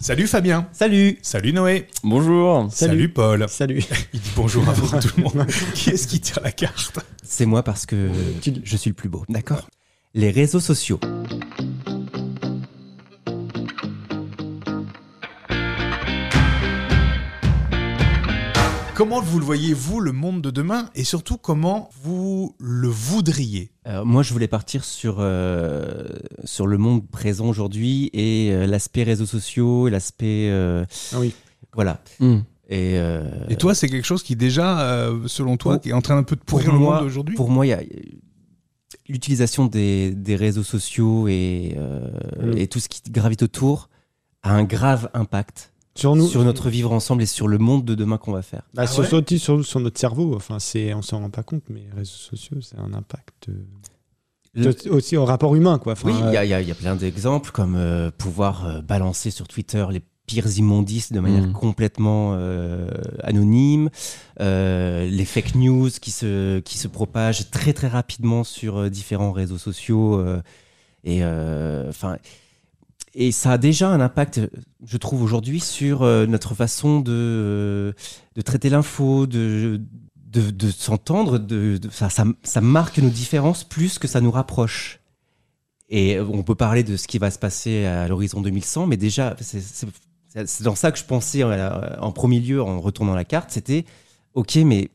Salut Fabien. Salut. Salut Noé. Bonjour. Salut, Paul. Salut. Il dit bonjour avant tout le monde. qui est-ce qui tire la carte? C'est moi parce que je suis le plus beau. D'accord? Les réseaux sociaux. Comment vous le voyez, vous, le monde de demain Et surtout, comment vous le voudriez Euh, moi, je voulais partir sur, euh, sur le monde présent aujourd'hui et euh, l'aspect réseaux sociaux et l'aspect. euh, Ah oui. Voilà. Hmm. Et, euh, Et toi, c'est quelque chose qui déjà, euh, selon toi, Pour- qui est en train un peu de pourrir pour le moi- monde aujourd'hui pour moi, il y a l'utilisation des, des réseaux sociaux et, euh, Mm. et tout ce qui gravite autour a un grave impact Sur nous, sur notre vivre ensemble et sur le monde de demain qu'on va faire. bah, Ah sur, ouais sur, sur- sur notre cerveau. Enfin, c'est, on s'en rend pas compte, mais les réseaux sociaux, c'est un impact euh, Le- aussi au rapport humain, quoi. Enfin, Oui, il y, euh, a- il y a- il y a plein d'exemples, comme euh, pouvoir euh, balancer sur Twitter les pires immondices de manière Mm. complètement euh, anonyme, euh, les fake news qui se, qui se propagent très très rapidement sur euh, différents réseaux sociaux. euh, et, euh, enfin, et ça a déjà un impact, je trouve, aujourd'hui sur euh, notre façon de, euh, de traiter l'info, de, de, s'entendre. Ça, ça, marque nos différences plus que ça nous rapproche. Et on peut parler de ce qui va se passer à l'horizon 2100, mais déjà, c'est dans ça que je pensais euh, en premier lieu en retournant la carte, c'était, ok, mais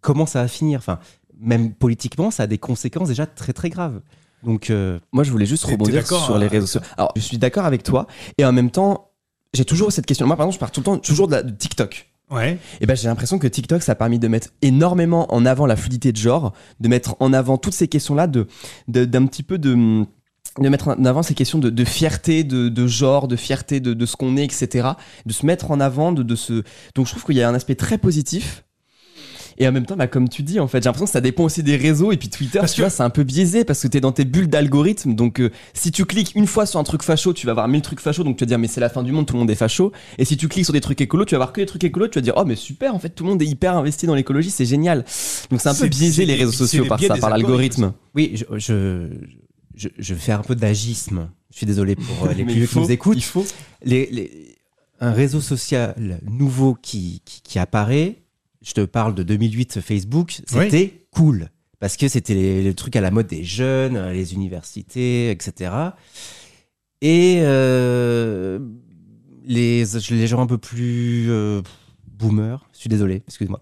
comment ça va finir? Enfin, même politiquement, ça a des conséquences déjà très très graves. Donc, euh, Moi, je voulais juste rebondir sur les euh, réseaux sociaux. Alors, je suis d'accord avec toi, et en même temps, j'ai toujours cette question. Moi, par exemple, je pars tout le temps toujours de, la- de TikTok. Ouais. Et ben, j'ai l'impression que TikTok, ça a permis de mettre énormément en avant la fluidité de genre, de mettre en avant toutes ces questions-là, de de- d'un petit peu de de mettre en avant ces questions de, de fierté, de, de genre, de fierté de, de ce qu'on est, etc. De se mettre en avant, de, de se. Donc, je trouve qu'il y a un aspect très positif. Et en même temps, bah, comme tu dis, en fait, j'ai l'impression que ça dépend aussi des réseaux. Et puis Twitter, Parce tu que- vois, c'est un peu biaisé parce que t'es dans tes bulles d'algorithme. Donc, euh, si tu cliques une fois sur un truc facho, tu vas voir mille trucs fachos. Donc, tu vas dire, mais c'est la fin du monde, tout le monde est facho. Et si tu cliques sur des trucs écolos, tu vas voir que des trucs écolos. Tu vas dire, oh, mais super, en fait, tout le monde est hyper investi dans l'écologie, c'est génial. Donc, c'est un peu biaisé les réseaux sociaux par ça, par l'algorithme. oui, je, je, je, je fais un peu d'agisme. Je suis désolé pour euh, les plus qui nous écoutent. Il faut. les, les- un réseau social nouveau qui, qui, qui apparaît, je te parle de 2008 Facebook, c'était cool. Parce que c'était les trucs à la mode des jeunes, euh, les universités, etc. Et euh, les, les gens un peu plus euh, boomers, je suis désolé, excuse-moi,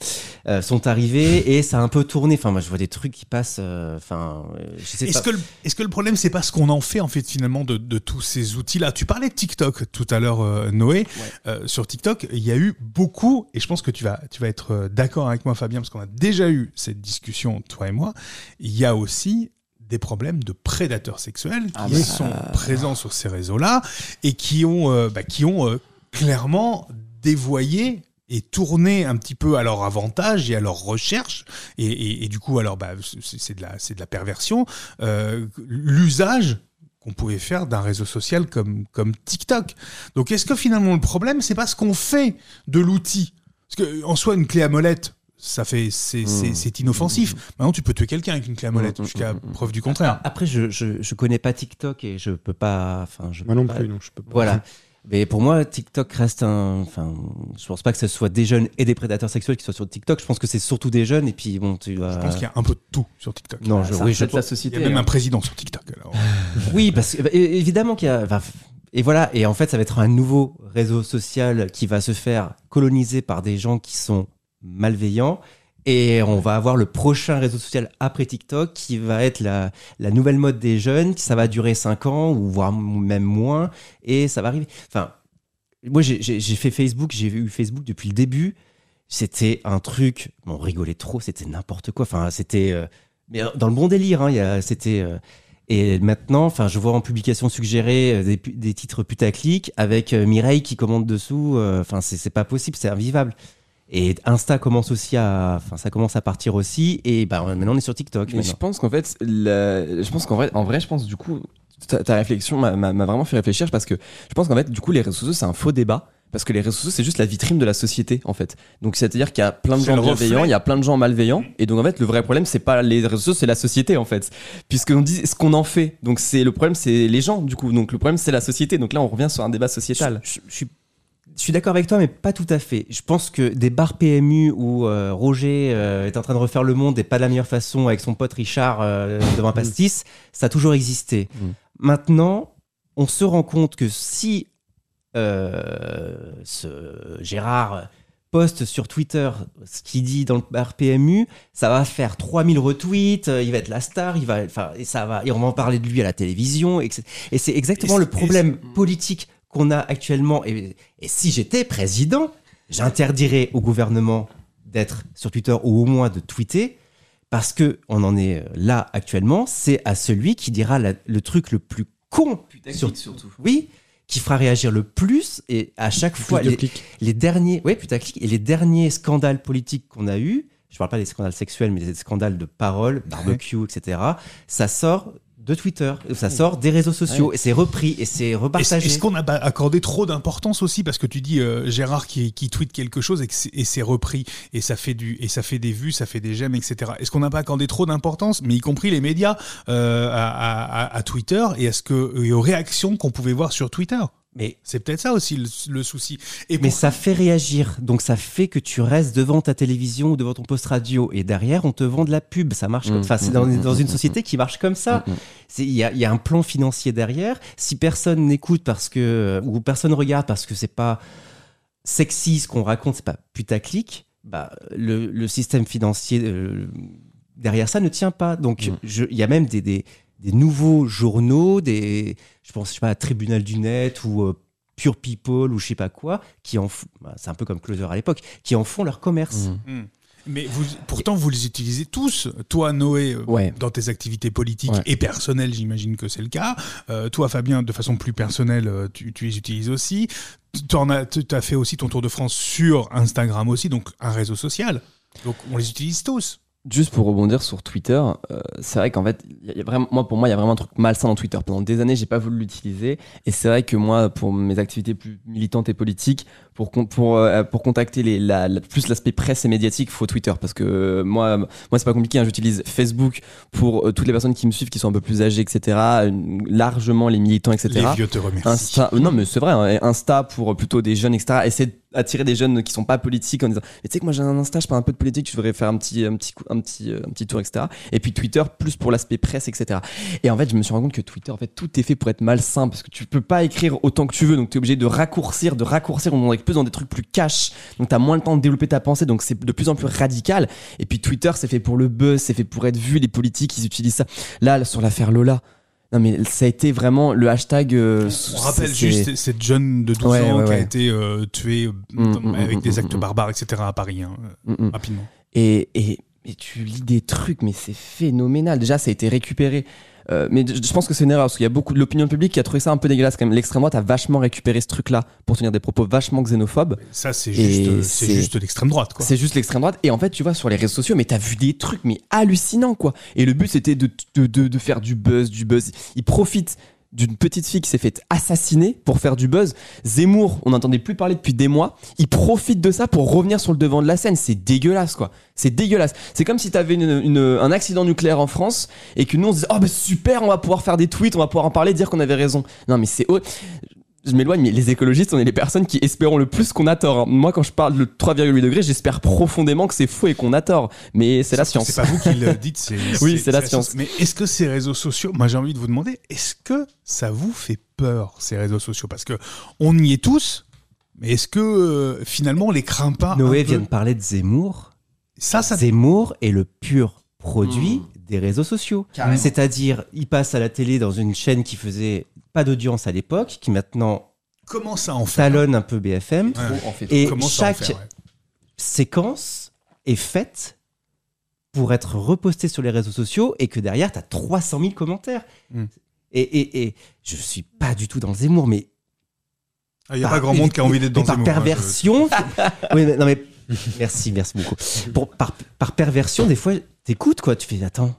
euh, sont arrivés et ça a un peu tourné. Enfin, moi, je vois des trucs qui passent. euh, Enfin, euh, je sais Est-ce pas. que, le- est-ce que le problème, c'est pas ce qu'on en fait, en fait, finalement, de, de tous ces outils-là? Tu parlais de TikTok tout à l'heure, euh, Noé. Euh, sur TikTok, il y a eu beaucoup, et je pense que tu vas, tu vas être d'accord avec moi, Fabien, parce qu'on a déjà eu cette discussion, toi et moi. Il y a aussi des problèmes de prédateurs sexuels qui Ah bah. sont présents sur ces réseaux-là et qui ont, euh, bah, qui ont euh, clairement dévoyé et tourné un petit peu à leur avantage et à leur recherche et, et- et du coup alors bah c'est de la c'est de la perversion euh, l'usage qu'on pouvait faire d'un réseau social comme comme TikTok. Donc est-ce que finalement le problème c'est pas ce qu'on fait de l'outil? Parce que en soi une clé à molette ça fait c'est c'est- c'est inoffensif. Maintenant tu peux tuer quelqu'un avec une clé à molette Mm, mm, jusqu'à mm, preuve du contraire. Après, je, je, je connais pas TikTok et je peux pas. Enfin, je Moi peux non pas- plus, non, je peux pas. Voilà. Mais pour moi, TikTok reste un. Enfin, je pense pas que ce soit des jeunes et des prédateurs sexuels qui soient sur TikTok. Je pense que c'est surtout des jeunes. Et puis, bon, tu vas. Je pense qu'il y a un peu de tout sur TikTok. Non, je, oui, je la Il y société. a même hein. un président sur TikTok. Alors. Oui, parce que bah, évidemment qu'il y a. enfin, et voilà. Et en fait, ça va être un nouveau réseau social qui va se faire coloniser par des gens qui sont malveillants. Et on va avoir le prochain réseau social après TikTok qui va être la, nouvelle mode des jeunes. Ça va durer 5 ans ou voire même moins. Et ça va arriver. Enfin, moi, j'ai- fait Facebook. J'ai eu Facebook depuis le début. C'était un truc. On rigolait trop. C'était n'importe quoi. Enfin, c'était. euh, mais dans le bon délire. Hein, c'était. euh, et maintenant, enfin, je vois en publication suggérée euh, des, des titres putaclic avec Mireille qui commande dessous. Enfin, c'est pas possible, c'est invivable. Et Insta commence aussi à, enfin, ça commence à partir aussi. Et bah, maintenant, on est sur TikTok. Mais je pense qu'en fait, la- je pense qu'en vrai, en vrai, je pense du coup, ta, ta réflexion m'a- vraiment fait réfléchir parce que je pense qu'en fait, du coup, les réseaux sociaux, c'est un faux débat Parce que les réseaux sociaux, c'est juste la vitrine de la société, en fait. Donc, c'est-à-dire qu'il y a plein de gens bienveillants, il y a plein de gens malveillants. Et donc, en fait, le vrai problème, c'est pas les réseaux sociaux, c'est la société, en fait. Puisqu'on dit ce qu'on en fait. Donc, c'est le problème, c'est les gens, du coup. Donc, le problème, c'est la société. Donc là, on revient sur un débat sociétal. Je, je- je suis, je suis d'accord avec toi, mais pas tout à fait. Je pense que des bars PMU où euh, Roger euh, est en train de refaire le monde et pas de la meilleure façon avec son pote Richard euh, devant un pastis, ça a toujours existé. Mm. Maintenant, on se rend compte que si euh, ce Gérard poste sur Twitter ce qu'il dit dans le bar PMU, ça va faire 3000 retweets, il va être la star, il va, enfin, et ça va, et on va en parler de lui à la télévision, etc. Et c'est exactement Et le problème politique qu'on a actuellement. Et, et si j'étais président, j'interdirais au gouvernement d'être sur Twitter ou au moins de tweeter. Parce que on en est là actuellement, c'est à celui qui dira la- le truc le plus con sur surtout. oui, qui fera réagir le plus et à chaque fois Plus les, clics. les derniers, ouais, putaclic, et les derniers scandales politiques qu'on a eu, je parle pas des scandales sexuels, mais des scandales de parole, barbecue, etc. Ça sort de Twitter, ça sort des réseaux sociaux. Et c'est repris et c'est repartagé. est-ce qu'on a pas accordé trop d'importance aussi? Parce que tu dis euh, Gérard qui, qui tweet quelque chose et c'est- repris. Et ça fait du et ça fait des vues, ça fait des j'aime, etc. Est-ce qu'on n'a pas accordé trop d'importance, mais y compris les médias euh, à, à- à- à Twitter. Et à ce que et aux réactions qu'on pouvait voir sur Twitter? Mais C'est peut-être ça aussi le, le souci. Et Mais pour- ça fait réagir, donc ça fait que tu restes devant ta télévision ou devant ton poste radio, et derrière on te vend de la pub. Ça marche comme, Mm, enfin c'est mm, dans, mm, dans mm, une société qui marche comme ça. C'est- Il y a, il y a un plan financier derrière. Si personne n'écoute parce que ou personne regarde parce que c'est pas sexy ce qu'on raconte, c'est pas putaclic, bah le, le système financier euh, derrière ça ne tient pas. Donc il y a même des, des, des nouveaux journaux, des je pense je sais pas Tribunal du net ou euh, Pure People ou je sais pas quoi qui en font- bah, c'est un peu comme Closer à l'époque qui en font leur commerce. Mm. Hmm. Mais vous, pourtant, vous les utilisez tous. Toi, Noé, euh, Ouais. dans tes activités politiques Ouais. et personnelles, j'imagine que c'est le cas. Euh, toi, Fabien, de façon plus personnelle, tu, tu les utilises aussi. Tu as, fait aussi ton tour de France sur Instagram aussi, donc un réseau social. Donc, on les utilise tous. Juste pour rebondir sur Twitter, euh, c'est vrai qu'en fait, il y a- il y a vraiment, moi pour moi, il y a vraiment un truc malsain dans Twitter. Pendant des années, j'ai pas voulu l'utiliser, et c'est vrai que moi, pour mes activités plus militantes et politiques, pour pour euh, pour contacter les la, la- plus l'aspect presse et médiatique, faut Twitter parce que euh, moi moi c'est pas compliqué. hein, J'utilise Facebook pour euh, toutes les personnes qui me suivent, qui sont un peu plus âgées, etc. largement les militants, etc. Les vieux te remercient. Insta, euh, non mais c'est vrai, hein, Insta pour plutôt des jeunes, etc. Essayer d'attirer des jeunes qui sont pas politiques en disant, mais tu sais que moi j'ai un Insta, je parle un peu de politique, tu devrais faire un petit, un petit, un petit, euh, un petit tour, etc. Et puis Twitter plus pour l'aspect presse, etc. Et en fait, je me suis rendu compte que Twitter, en fait, tout est fait pour être malsain parce que tu peux pas écrire autant que tu veux, donc tu es obligé de raccourcir, de raccourcir, on plus dans des trucs plus cash, donc t'as moins le temps de développer ta pensée, donc c'est de plus en plus radical. Et puis Twitter, c'est fait pour le buzz, c'est fait pour être vu, les politiques, ils utilisent ça. Là, sur l'affaire Lola. Non mais ça a été vraiment le hashtag. euh, On rappelle juste cette jeune de 12 Ouais, ans ouais, qui a été euh, tuée dans- avec des actes barbares, etc. à Paris, hein, euh, Mm, mm. rapidement. Et, et, et tu lis des trucs, mais c'est phénoménal. Déjà, ça a été récupéré. Euh, mais je pense que c'est une erreur parce qu'il y a beaucoup de l'opinion publique qui a trouvé ça un peu dégueulasse quand même. L'extrême droite a vachement récupéré ce truc-là pour tenir des propos vachement xénophobes. Ça, c'est juste, euh, c'est- juste l'extrême droite, quoi. C'est juste l'extrême droite. Et en fait, tu vois, sur les réseaux sociaux, mais t'as vu des trucs, mais hallucinants, quoi. Et le but, c'était de, de, de, de faire du buzz, du buzz. Ils profitent d'une petite fille qui s'est faite assassiner pour faire du buzz. Zemmour, on n'entendait plus parler depuis des mois. Il profite de ça pour revenir sur le devant de la scène. C'est dégueulasse, quoi. C'est dégueulasse. C'est comme si t'avais une, une- un accident nucléaire en France et que nous, on se disait, oh, bah super, on va pouvoir faire des tweets, on va pouvoir en parler, dire qu'on avait raison. Non, mais c'est je m'éloigne, mais les écologistes, on est les personnes qui espérons le plus qu'on a tort. Moi, quand je parle de 3,8 degrés, j'espère profondément que c'est faux et qu'on a tort. Mais c'est la science. C'est pas vous qui le dites, c'est Oui, c'est la science. Mais est-ce que ces réseaux sociaux, moi j'ai envie de vous demander, est-ce que ça vous fait peur ces réseaux sociaux? Parce que on y est tous, mais est-ce que euh, finalement on les craint pas Noé un peu vient de parler de Zemmour. Ça, ça. Zemmour est le pur produit des réseaux sociaux. C'est-à-dire, il passe à la télé dans une chaîne qui faisait pas d'audience à l'époque, qui maintenant Comment ça en fait talonne un peu BFM. Et en chaque faire, ouais. séquence est faite pour être repostée sur les réseaux sociaux et que derrière, tu as 300 000 commentaires. Mm. Et, et, et je suis pas du tout dans Zemmour, mais Il n'y a par- pas grand monde qui a envie d'être dans par Zemmour, hein, je- perversion. oui, mais, non, mais merci, merci beaucoup. Pour, par, par perversion, des fois, t'écoutes quoi. Tu fais attends.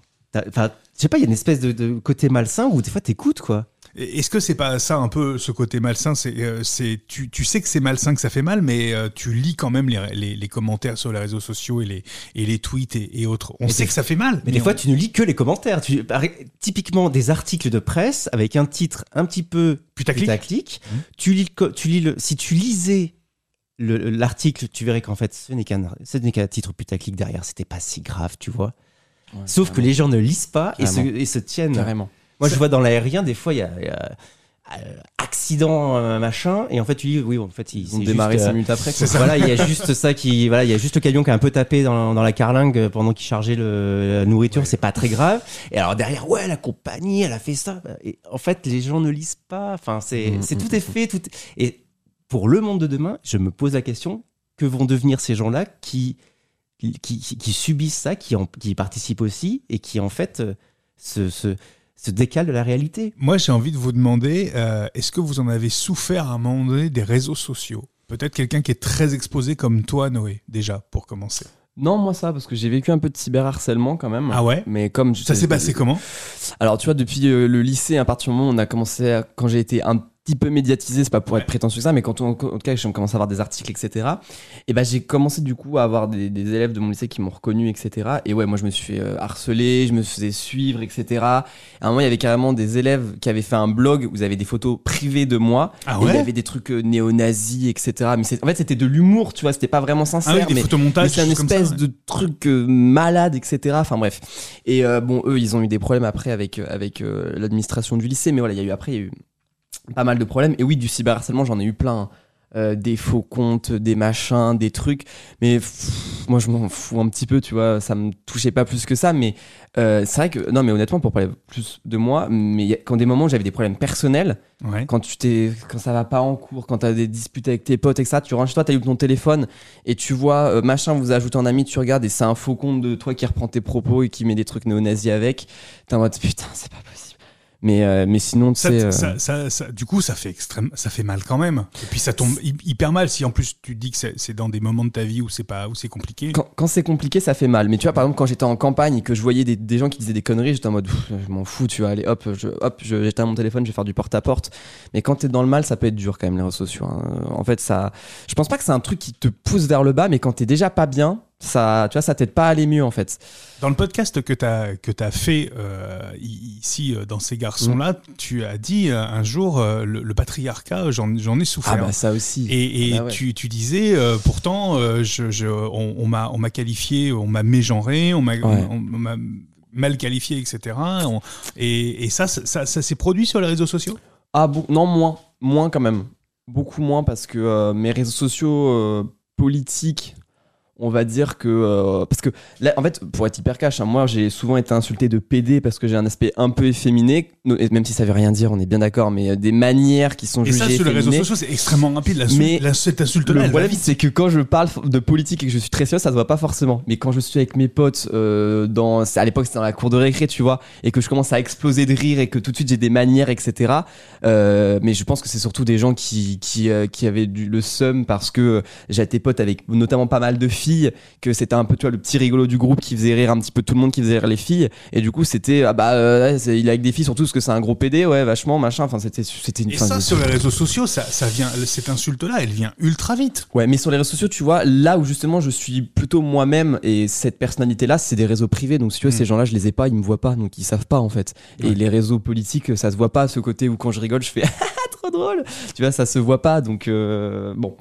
Enfin, je sais pas, il y a une espèce de, de côté malsain où des fois t'écoutes quoi. Est-ce que c'est pas ça un peu ce côté malsain C'est, euh, c'est, tu, tu sais que c'est malsain, que ça fait mal, mais euh, tu lis quand même les, les, les commentaires sur les réseaux sociaux et les, et les tweets et, et autres. On Mais sait que ça fait mal. Mais des on- fois, tu ne lis que les commentaires. Tu, typiquement, des articles de presse avec un titre un petit peu Putaclic. putaclic. Mhm. Tu lis, le co- tu lis le, si tu lisais le- l'article, tu verrais qu'en fait, ce n'est qu'un, ce n'est qu'un titre putaclic derrière. C'était pas si grave, tu vois. Sauf que les gens ne lisent pas et se, et se tiennent. Carrément. Moi, je vois dans l'aérien, des fois, il y a, il y a, euh, accident, euh, machin, et en fait, tu dis, oui, en fait, il Ils ont démarré 5 euh, minutes après. c'est quoi. ça. voilà, il y a juste ça qui, voilà, il y a juste le camion qui a un peu tapé dans, dans la carlingue pendant qu'il chargeait le, la nourriture, Ouais. c'est pas très grave. Et alors derrière, ouais, la compagnie, elle a fait ça. Et en fait, les gens ne lisent pas. Enfin, c'est, Mm, c'est mm, tout est fait, tout. Et pour le monde de demain, je me pose la question que vont devenir ces gens-là qui, qui, qui, qui subissent ça, qui, en, qui participent aussi et qui en fait euh, se, se, se décalent de la réalité. Moi, j'ai envie de vous demander, euh, est-ce que vous en avez souffert à un moment donné des réseaux sociaux? Peut-être quelqu'un qui est très exposé comme toi, Noé, déjà, pour commencer. Non, moi ça, parce que j'ai vécu un peu de cyberharcèlement quand même. Ah ouais? Mais comme Ça s'est passé comment? Alors tu vois, depuis euh, le lycée, à partir du moment où on a commencé, à- quand j'ai été un petit peu médiatisé, c'est pas pour Ouais. être prétentieux que ça, mais quand on, en tout cas, j'ai commencé à avoir des articles, etc. Et ben j'ai commencé du coup à avoir des, des élèves de mon lycée qui m'ont reconnu, etc. Et ouais, moi je me suis fait euh, harceler, je me faisais suivre, etc. À un moment, il y avait carrément des élèves qui avaient fait un blog où ils avaient des photos privées de moi. Ah et il y ouais avait des trucs euh, néo-nazis, etc. Mais en fait, c'était de l'humour, tu vois, c'était pas vraiment sincère. Ah oui, des mais mais c'est un des choses comme espèce ça, ouais. de truc euh, malade, etc. Enfin bref. Et euh, bon, eux, ils ont eu des problèmes après avec, euh, avec euh, l'administration du lycée. Mais voilà, il y a eu après, il y a eu pas mal de problèmes. Et oui, du cyberharcèlement, j'en ai eu plein. Euh, des faux comptes, des machins, des trucs. Mais pff, moi, je m'en fous un petit peu, tu vois. Ça me touchait pas plus que ça. Mais euh, c'est vrai que, non, mais honnêtement, pour parler plus de moi, mais a- quand des moments où j'avais des problèmes personnels, Ouais. quand tu t'es quand ça va pas en cours quand t'as des disputes avec tes potes et que ça tu rentres chez toi t'as eu ton téléphone et tu vois euh, machin vous a ajouté en ami tu regardes et c'est un faux compte de toi qui reprend tes propos et qui met des trucs néo-nazis avec t'es en mode putain c'est pas possible mais euh, mais sinon Ça, euh, ça- ça- ça- du coup, ça fait extrême, ça fait mal quand même. Et puis ça tombe hy- hyper mal si en plus tu dis que c'est c'est dans des moments de ta vie où c'est pas, où c'est compliqué. quand, quand c'est compliqué ça fait mal mais tu vois par exemple quand j'étais en campagne et que je voyais des, des gens qui disaient des conneries j'étais en mode je m'en fous tu vois allez hop je hop je j'éteins mon téléphone je vais faire du porte à porte mais quand t'es dans le mal ça peut être dur quand même les réseaux sociaux hein. en fait ça je pense pas que c'est un truc qui te pousse vers le bas mais quand t'es déjà pas bien ça tu vois ça t'aide pas à aller mieux en fait Dans le podcast que tu as, que as fait euh, ici, euh, dans ces garçons-là, Mm. tu as dit euh, un jour euh, le, le patriarcat, j'en ai souffert. ah bah ça aussi Et, et Ah bah ouais. tu, tu disais, euh, pourtant, je, je- on, on m'a on m'a qualifié, on m'a mégenré, on m'a Ouais. mal qualifié, etc. On- et, et ça, ça, ça, ça s'est produit sur les réseaux sociaux? Ah bon, non, moins. Moins quand même. Beaucoup moins parce que mes réseaux sociaux politiques, on va dire que. euh, parce que là, en fait, pour être hyper cash, hein, moi j'ai souvent été insulté de PD parce que j'ai un aspect un peu efféminé, et même si ça veut rien dire, on est bien d'accord, mais euh, des manières qui sont Et ça, jugées sur les réseaux sociaux, c'est extrêmement rapide. Mais la- cette va problème, vite. c'est que quand je parle de politique et que je suis très sérieux, ça se voit pas forcément. Mais quand je suis avec mes potes, euh, dans, à l'époque c'était dans la cour de récré, tu vois, et que je commence à exploser de rire et que tout de suite j'ai des manières, etc. Euh, mais je pense que c'est surtout des gens qui qui, qui avaient du, le seum parce que j'étais pote avec notamment pas mal de filles, que c'était un peu tu vois le petit rigolo du groupe qui faisait rire un petit peu tout le monde, qui faisait rire les filles, et du coup c'était ah bah euh, ouais, il est avec des filles surtout parce que c'est un gros PD, ouais vachement machin. Enfin c'était c'était une. Et ça, sur les réseaux sociaux, ça, ça vient, cette insulte-là, elle vient ultra vite. Ouais, mais sur les réseaux sociaux, tu vois, là où justement je suis plutôt moi-même et cette personnalité-là, c'est des réseaux privés. Donc si tu veux, Mm. ces gens-là, je les ai pas, ils me voient pas, donc ils savent pas en fait. Ouais. Et les réseaux politiques, ça se voit pas, ce côté où quand je rigole, je fais trop drôle. Tu vois, ça se voit pas, donc euh, bon.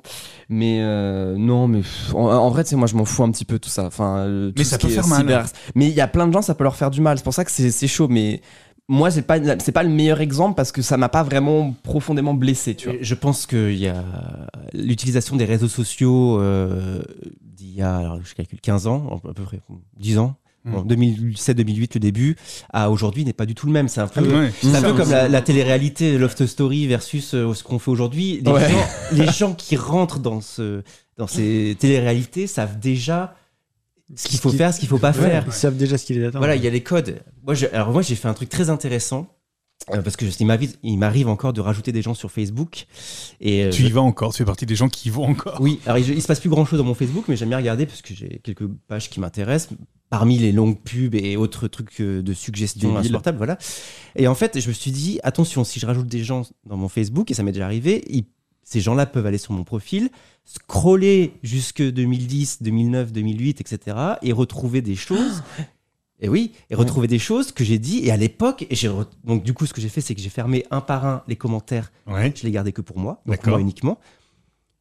Mais euh, non, mais en, en vrai, tu sais, moi je m'en fous un petit peu tout ça. Enfin, euh, tout Mais ça peut faire mal. cyber- Mais il y a plein de gens, ça peut leur faire du mal. C'est pour ça que c'est c'est chaud, mais. Moi, c'est pas c'est pas le meilleur exemple parce que ça m'a pas vraiment profondément blessé, tu vois. Je pense qu'il y a l'utilisation des réseaux sociaux euh, d'il y a, alors je calcule 15 ans, à peu près 10 ans, Mm. Bon, 2007-2008 le début, à aujourd'hui n'est pas du tout le même. C'est un peu, Ouais. c'est un peu comme la, la télé-réalité Loft Story versus euh, ce qu'on fait aujourd'hui. Les, Ouais. gens, les gens qui rentrent dans, ce, dans ces télé-réalités savent déjà ce qu'il faut faire, ce qu'il faut pas Ouais, faire. Ils savent déjà ce qu'il est attend. Voilà, il y a les codes. Moi, j'ai- alors moi, j'ai fait un truc très intéressant. Euh, parce que il m'arrive, encore de rajouter des gens sur Facebook. Et euh, Tu y vas encore, tu fais partie des gens qui y vont encore. oui, alors il, il se passe plus grand chose dans mon Facebook, mais j'aime bien regarder parce que j'ai quelques pages qui m'intéressent. Parmi les longues pubs et autres trucs euh, de suggestions insupportables, voilà. Et en fait, je me suis dit, attention, si je rajoute des gens dans mon Facebook, et ça m'est déjà arrivé, ils- ces gens-là peuvent aller sur mon profil, scroller jusque 2010, 2009, 2008, etc., et retrouver des choses. Et oui, et retrouver des choses que j'ai dit. Et à l'époque, et j'ai re- donc du coup, ce que j'ai fait, c'est que j'ai fermé un par un les commentaires Ouais. je l'ai gardé que pour moi, donc D'accord. moi uniquement.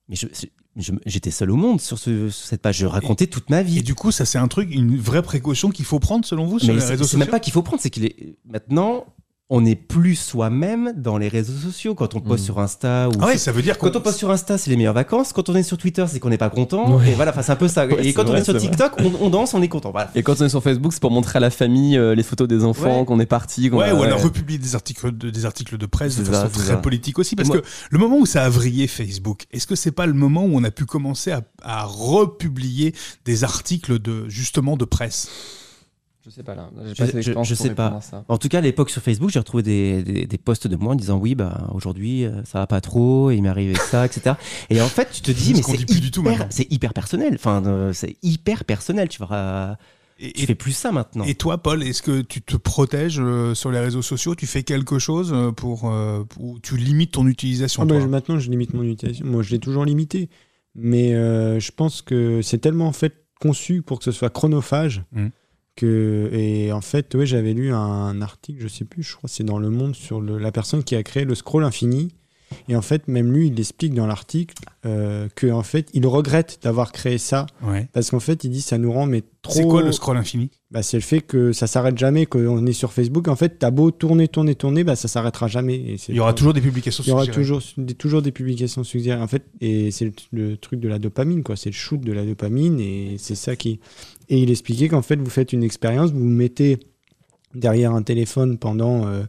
Mais j'étais seul au monde sur, ce- sur cette page. Je racontais toute ma vie. Et du coup, ça c'est un truc, une vraie précaution qu'il faut prendre selon vous sur Mais les réseaux c'est même sociaux. pas qu'il faut prendre, c'est qu'il est maintenant on n'est plus soi-même dans les réseaux sociaux. Quand on poste Mm. sur Insta ou Ah ouais, ça veut dire quand on poste sur Insta, c'est les meilleures vacances. Quand on est sur Twitter, c'est qu'on n'est pas content. Et voilà, enfin, c'est un peu ça. Ouais, et c'est quand on est sur. TikTok, on, on danse, on est content. Voilà. Et quand on est sur Facebook, c'est pour montrer à la famille euh, les photos des enfants Ouais. qu'on est parti. qu'on Ouais, a- ou alors ouais. republier des articles de, des articles de presse de façon ça, très ça. politique aussi. Parce moi- que le moment où ça a vrillé Facebook, est-ce que c'est pas le moment où on a pu commencer à, à republier des articles de justement de presse? Je sais pas là. Je- je- je sais pas. En tout cas, à l'époque sur Facebook, j'ai retrouvé des, des, des posts de moi en disant oui, bah aujourd'hui euh, ça va pas trop, il m'est arrivé ça, etc. Et en fait, tu te dis mais c'est dit plus du tout hyper, c'est hyper personnel. Enfin, euh, c'est hyper personnel. Tu vas, et, tu et- fais plus ça maintenant. et toi, Paul, est-ce que tu te protèges euh, sur les réseaux sociaux? Tu fais quelque chose euh, pour, euh, ou tu limites ton utilisation Ah bah, toi? maintenant, je limite mon utilisation. Moi, je l'ai toujours limité. Mais euh, je pense que c'est tellement en fait conçu pour que ce soit chronophage. Mhm. Et en fait, j'avais lu un article, je sais plus, je crois c'est dans Le Monde, sur la personne qui a créé le scroll infini. Et en fait, même lui, il explique dans l'article euh, que en fait, il regrette d'avoir créé ça Ouais. parce qu'en fait, il dit ça nous rend mais trop. C'est quoi le scroll infini? Bah, c'est le fait que ça s'arrête jamais, qu'on est sur Facebook. En fait, t'as beau tourner, tourner, tourner, bah, ça s'arrêtera jamais. Et Il y aura toujours des publications il y aura toujours des, toujours des publications suggérées. En fait, et c'est le, le truc de la dopamine, quoi. C'est le shoot de la dopamine, et c'est ça qui. Et il expliquait qu'en fait, vous faites une expérience, vous vous mettez derrière un téléphone pendant, euh,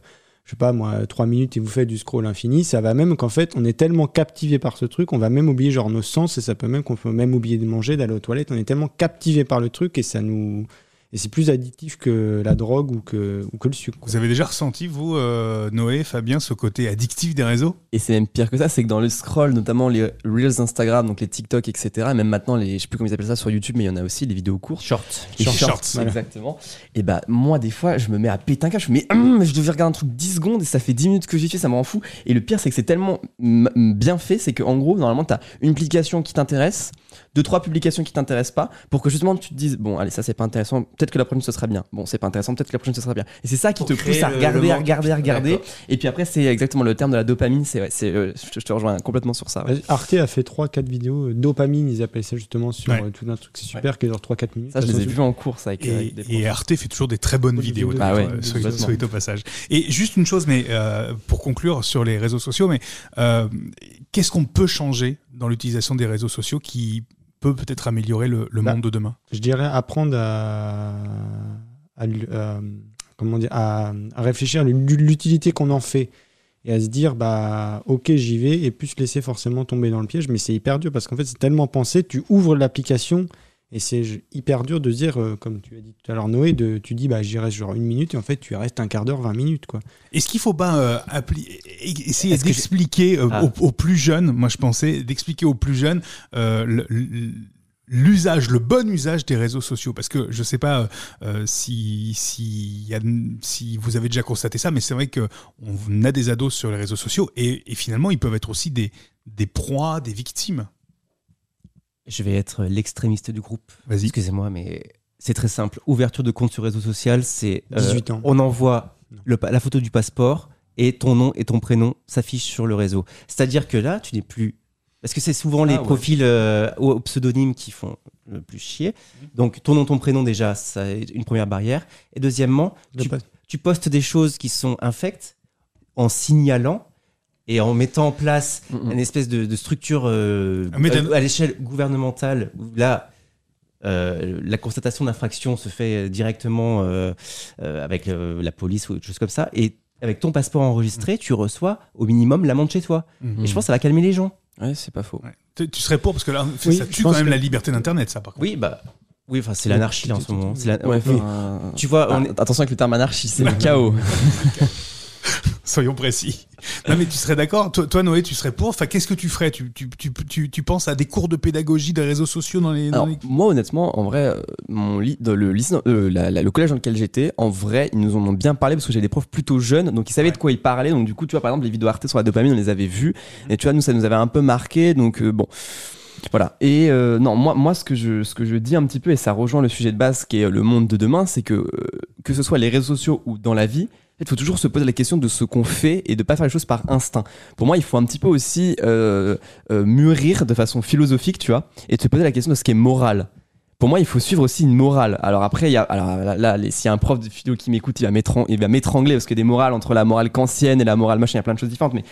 je sais pas moi, trois minutes et vous faites du scroll infini. Ça va même qu'en fait, on est tellement captivé par ce truc, on va même oublier genre nos sens, et ça peut même qu'on peut même oublier de manger, d'aller aux toilettes. On est tellement captivé par le truc, et ça nous. Et c'est plus addictif que la drogue ou que, ou que le sucre. quoi. Vous avez déjà ressenti, vous, euh, Noé, Fabien, ce côté addictif des réseaux? Et c'est même pire que ça, c'est que dans le scroll, notamment les Reels Instagram, donc les TikTok, etc., et même maintenant, les, je sais plus comment ils appellent ça sur YouTube, mais il y en a aussi, les vidéos courtes. Short. Les Shorts, shorts, voilà. exactement. Et bah, moi, des fois, je me mets à péter un câble. Je me dis, mais hum, je devais regarder un truc 10 secondes et ça fait 10 minutes que j'y suis, ça me rend fou. Et le pire, c'est que c'est tellement bien fait, c'est qu'en gros, normalement, t'as une publication qui t'intéresse, deux, trois publications qui t'intéressent pas, pour que justement tu te dises, bon, allez, ça c'est pas intéressant, peut-être que la prochaine ce sera bien. Bon, c'est pas intéressant, peut-être que la prochaine ce sera bien. Et c'est ça qui Pour te pousse à regarder, à regarder, à regarder. Et puis après, c'est exactement le terme de la dopamine, c'est, ouais, c'est, euh, je, je te rejoins complètement sur ça. ouais. Arte a fait 3-4 vidéos, euh, dopamine, ils appellent ça justement sur Ouais. euh, tout un truc, c'est super, qui dure 3-4 minutes. Ça, je les ai vus en course avec, Et, avec des et Arte fait toujours des très bonnes vidéos, bah euh, soit, dit au passage. Et juste une chose, mais euh, pour conclure sur les réseaux sociaux, mais euh, qu'est-ce qu'on peut changer dans l'utilisation des réseaux sociaux qui peut peut-être améliorer le, le Bah, monde de demain. Je dirais apprendre à, euh, comment dire, à, à réfléchir à l'utilité qu'on en fait et à se dire bah ok j'y vais et plus se laisser forcément tomber dans le piège mais c'est hyper dur parce qu'en fait c'est tellement pensé tu ouvres l'application et c'est hyper dur de dire euh, comme tu as dit tout à l'heure Noé de tu dis bah j'y reste genre une minute et en fait tu y restes un quart d'heure 20 minutes quoi Est-ce qu'il faut pas euh, essayer d'expliquer euh, Ah. aux, aux plus jeunes, moi je pensais, d'expliquer aux plus jeunes le- le- l'usage, le bon usage des réseaux sociaux? Parce que je sais pas euh, si, si, y a- si vous avez déjà constaté ça, mais c'est vrai que on a des ados sur les réseaux sociaux et, et finalement ils peuvent être aussi des, des proies, des victimes. Je vais être l'extrémiste du groupe. Vas-y. Excusez-moi, mais c'est très simple. Ouverture de compte sur réseau social, c'est euh, 18 ans. On envoie le la photo du passeport et ton nom et ton prénom s'affichent sur le réseau. C'est-à-dire que là, tu n'es plus. Parce que c'est souvent les Ah ouais. profils euh, au, au pseudonyme qui font le plus chier. Donc ton nom, ton prénom déjà, c'est une première barrière. Et deuxièmement, tu postes des choses qui sont infectes en signalant et en mettant en place Mm, mm. une espèce de, de structure euh, Ah, à, l'échelle gouvernementale où là euh, la constatation d'infraction se fait directement euh, euh, avec euh, la police ou autre chose comme ça et avec ton passeport enregistré tu reçois au minimum l'amende chez toi et je pense que ça va calmer les gens Ouais, c'est pas faux. Ouais. Tu tu serais pour parce que là, Oui, ça tue quand même que- la liberté d'internet, ça par contre. oui bah oui enfin c'est l'anarchie là, en ce moment C'est la- Ouais, oui. enfin, tu vois ah, on est- Attention avec le terme anarchie, c'est le chaos. Soyons précis. Non mais tu serais d'accord toi, toi, Noé, tu serais pour Enfin, qu'est-ce que tu ferais? Tu, tu, tu, tu, tu penses à des cours de pédagogie des réseaux sociaux dans les... Dans Alors, les... moi, honnêtement, en vrai, euh, mon lit, dans le, euh, la- la- le collège dans lequel j'étais, en vrai, ils nous en ont bien parlé parce que j'ai des profs plutôt jeunes, donc ils savaient Ouais. de quoi ils parlaient. Donc, du coup, tu vois, par exemple, les vidéos Arte sur la dopamine, on les avait vues. Et tu vois, nous, ça nous avait un peu marqué. Donc, euh, bon. Voilà. Et euh, non, moi, moi ce, que je, ce que je dis un petit peu, et ça rejoint le sujet de base qui est le monde de demain, c'est que, euh, que ce soit les réseaux sociaux ou dans la vie, il faut toujours se poser la question de ce qu'on fait et de pas faire les choses par instinct. Pour moi, il faut un petit peu aussi euh, euh, mûrir de façon philosophique, tu vois, et te poser la question de ce qui est moral. Pour moi, il faut suivre aussi une morale. Alors après, il y a, alors là, là, un prof de philo qui m'écoute, il va m'étran- il va m'étrangler parce que des morales entre la morale kantienne et la morale machin, il y a plein de choses différentes. Mais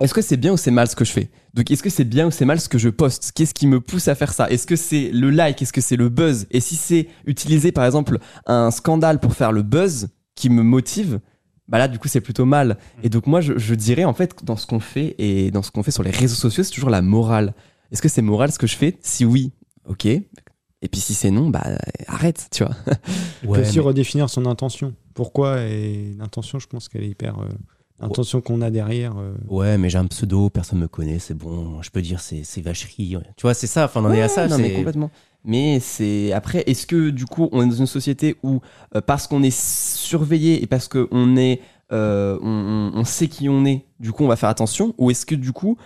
est-ce que c'est bien ou c'est mal ce que je fais? Donc, est-ce que c'est bien ou c'est mal ce que je poste? Qu'est-ce qui me pousse à faire ça? Est-ce que c'est le like? Est-ce que c'est le buzz? Et si c'est utiliser par exemple un scandale pour faire le buzz qui me motive, bah là du coup c'est plutôt mal. Et donc moi je, je dirais en fait dans ce qu'on fait et dans ce qu'on fait sur les réseaux sociaux, c'est toujours la morale. Est-ce que c'est moral ce que je fais? Si oui, ok. Et puis si c'est non, bah arrête, tu vois. On peut aussi redéfinir son intention. Pourquoi? Et l'intention, je pense qu'elle est hyper. euh, L'intention qu'on a derrière. euh, Ouais, mais j'ai un pseudo, personne me connaît, c'est bon. Je peux dire c'est c'est vacherie. ouais. Tu vois, c'est ça. Enfin, on en est à ça. non, mais complètement. Mais c'est après, est-ce que du coup, on est dans une société où euh, parce qu'on est surveillé et parce qu'on est, euh, on, sait qui on est, du coup, on va faire attention, ou est-ce que du coup,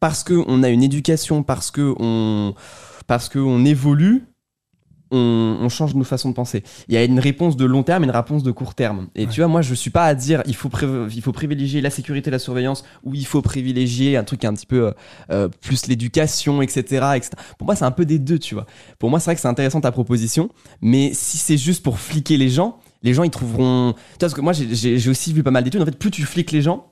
parce que on a une éducation, parce que on, parce que on évolue, on, on change nos façons de penser. Il y a une réponse de long terme et une réponse de court terme. Et Ouais. tu vois, moi, je suis pas à dire il faut, il faut privilégier la sécurité, la surveillance, ou il faut privilégier un truc un petit peu euh, euh, plus l'éducation, etc., etc. Pour moi, c'est un peu des deux, tu vois. Pour moi, c'est vrai que c'est intéressant ta proposition, mais si c'est juste pour fliquer les gens, les gens ils trouveront. Tu vois, parce que moi, j'ai- aussi vu pas mal d'études. En fait, plus tu fliques les gens,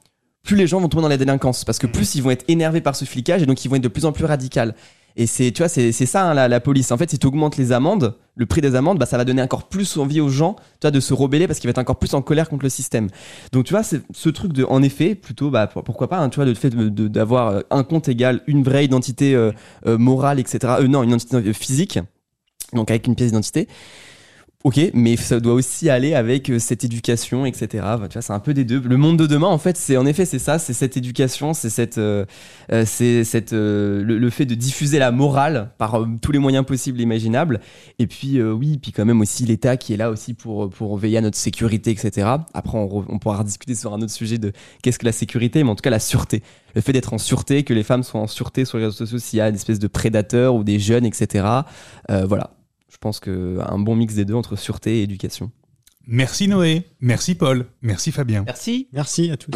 plus les gens vont tomber dans la délinquance, parce que plus ils vont être énervés par ce flicage et donc ils vont être de plus en plus radicaux. Et c'est, tu vois, c'est ça hein, la, la police. En fait, si tu augmentes les amendes, le prix des amendes, bah, ça va donner encore plus envie aux gens, tu vois, de se rebeller parce qu'il va être encore plus en colère contre le système. Donc, tu vois, c'est ce truc de, en effet, plutôt, bah, pour- pourquoi pas, hein, tu vois, le fait d'avoir euh, un compte égal une vraie identité euh, euh, morale, etc. Euh, non, une identité euh, physique, donc avec une pièce d'identité. Ok, mais ça doit aussi aller avec euh, cette éducation, etc. Tu vois, c'est un peu des deux. Le monde de demain, en fait, c'est en effet, c'est ça, c'est cette éducation, c'est cette, euh, euh, c'est cette, euh, le, fait de diffuser la morale par euh, tous les moyens possibles et imaginables. Et puis, oui, puis quand même aussi l'État qui est là aussi pour, pour veiller à notre sécurité, etc. Après, on, pourra discuter sur un autre sujet de qu'est-ce que la sécurité, mais en tout cas la sûreté. Le fait d'être en sûreté, que les femmes soient en sûreté sur les réseaux sociaux s'il y a une espèce de prédateur ou des jeunes, etc. Voilà. Je pense qu'un bon mix des deux entre sûreté et éducation. Merci Noé, merci Paul, merci Fabien. Merci. Merci à tous.